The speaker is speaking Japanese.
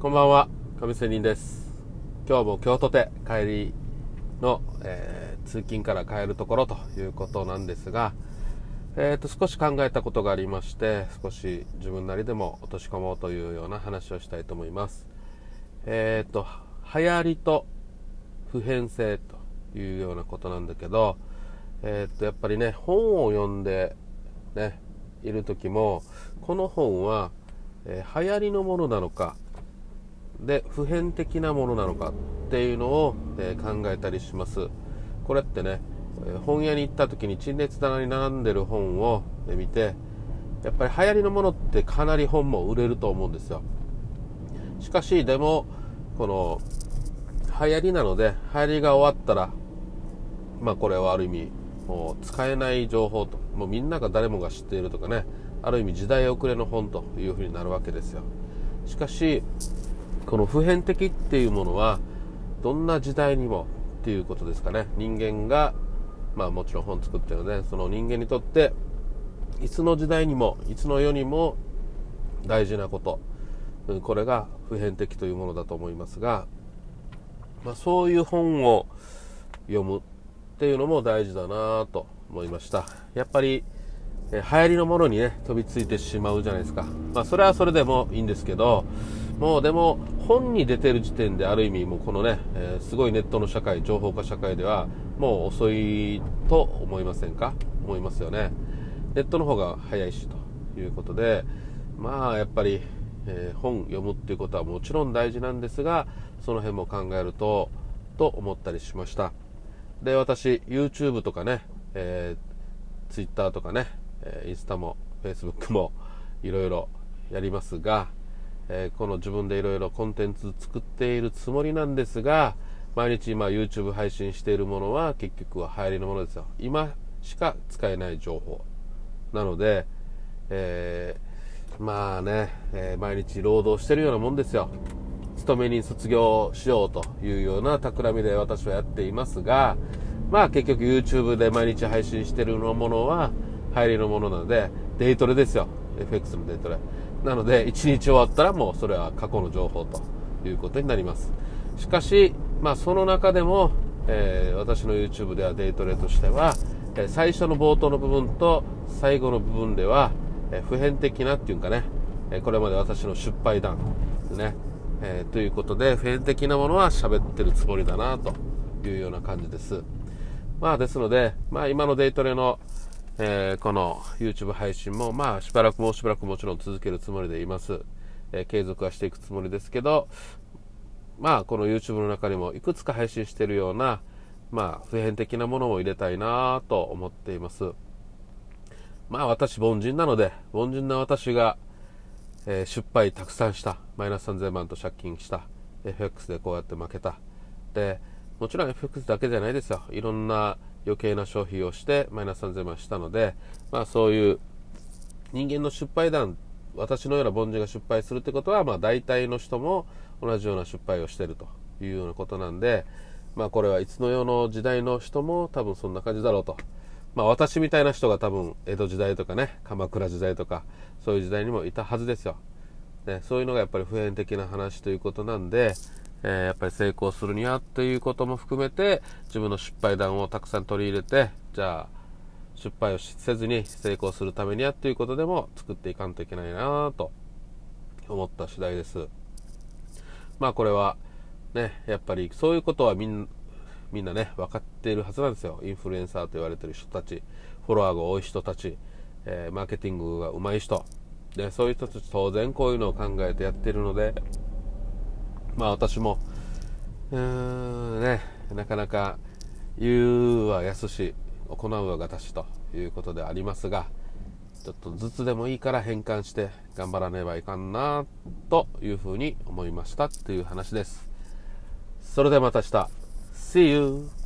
こんばんは、上瀬人です。今日も京都で帰りの、えー、通勤から帰るところということなんですが、えーと、少し考えたことがありまして、少し自分なりでも落とし込もうというような話をしたいと思います。えっ、ー、と、流行りと普遍性というようなことなんだけど、えっ、ー、と、やっぱりね、本を読んでね、いる時も、この本は、え、流行りのものなのか、で普遍的なものなのかっていうのを、え、考えたりします。これってね本屋に行った時に陳列棚に並んでる本を見てやっぱり流行りのものってかなり本も売れると思うんですよ。しかしでもこの流行りなので流行りが終わったらまあこれはある意味もう使えない情報ともうみんなが誰もが知っているとかねある意味時代遅れの本というふうになるわけですよ。しかしこの普遍的っていうものはどんな時代にもっていうことですかね。人間がまあもちろん本作ってるのでその人間にとっていつの時代にもいつの世にも大事なこと。これが普遍的というものだと思いますが、まあ、そういう本を読むっていうのも大事だなと思いました。やっぱり流行りのものにね飛びついてしまうじゃないですか。まあそれはそれでもいいんですけどもうでも本に出てる時点である意味もうこのね、えー、すごいネットの社会情報化社会ではもう遅いと思いませんか？思いますよね。ネットの方が早いしということでまあやっぱり、えー、本読むっていうことはもちろん大事なんですがその辺も考えるとと思ったりしました。で私 YouTube とかね、えー、Twitter とかね、えインスタも Facebook もいろいろやりますがえー、この自分でいろいろコンテンツ作っているつもりなんですが、毎日今 YouTube 配信しているものは結局は流行りのものですよ。今しか使えない情報。なので、えー、まあね、えー、毎日労働してるようなもんですよ。勤めに卒業しようというような企みで私はやっていますが、まあ結局 YouTube で毎日配信してるものは流行りのものなので、デイトレですよ。FX のデイトレ。なので、1日終わったらもうそれは過去の情報ということになります。しかし、まあその中でも、えー、私の YouTube ではデイトレとしては、え、最初の冒頭の部分と最後の部分では、え、普遍的なっていうかね、えこれまで私の失敗談ね、えということで、普遍的なものは喋ってるつもりだなというような感じです。まあですので、まあ今のデイトレのえー、この YouTube 配信も、まあ、しばらくもしばらくもちろん続けるつもりでいます。えー、継続はしていくつもりですけど、まあ、この YouTube の中にもいくつか配信してるような、まあ、普遍的なものも入れたいなと思っています。まあ、私、凡人なので、凡人な私が、えー、失敗たくさんした。マイナス3000万と借金した。FX でこうやって負けた。で、もちろん FX だけじゃないですよ。いろんな余計な消費をしてマイナス3000万したので、まあそういう人間の失敗談、私のような凡人が失敗するってことは、まあ大体の人も同じような失敗をしてるというようなことなんで、まあこれはいつの世の時代の人も多分そんな感じだろうと。まあ私みたいな人が多分江戸時代とかね、鎌倉時代とか、そういう時代にもいたはずですよ。ね、そういうのがやっぱり普遍的な話ということなんで、えー、やっぱり成功するにはっていうことも含めて自分の失敗談をたくさん取り入れてじゃあ失敗をせずに成功するためにはっていうことでも作っていかんといけないなと思った次第です。まあこれはねやっぱりそういうことはみんみんなね分かっているはずなんですよ。インフルエンサーと言われてる人たちフォロワーが多い人たち、えー、マーケティングが上手い人。でそういう人たち当然こういうのを考えてやってるのでまあ私も、うーんね、なかなか言うは安し、行うはがたしということでありますが、ちょっとずつでもいいから変換して頑張らねばいかんなというふうに思いましたっていう話です。それではまた明日。See you!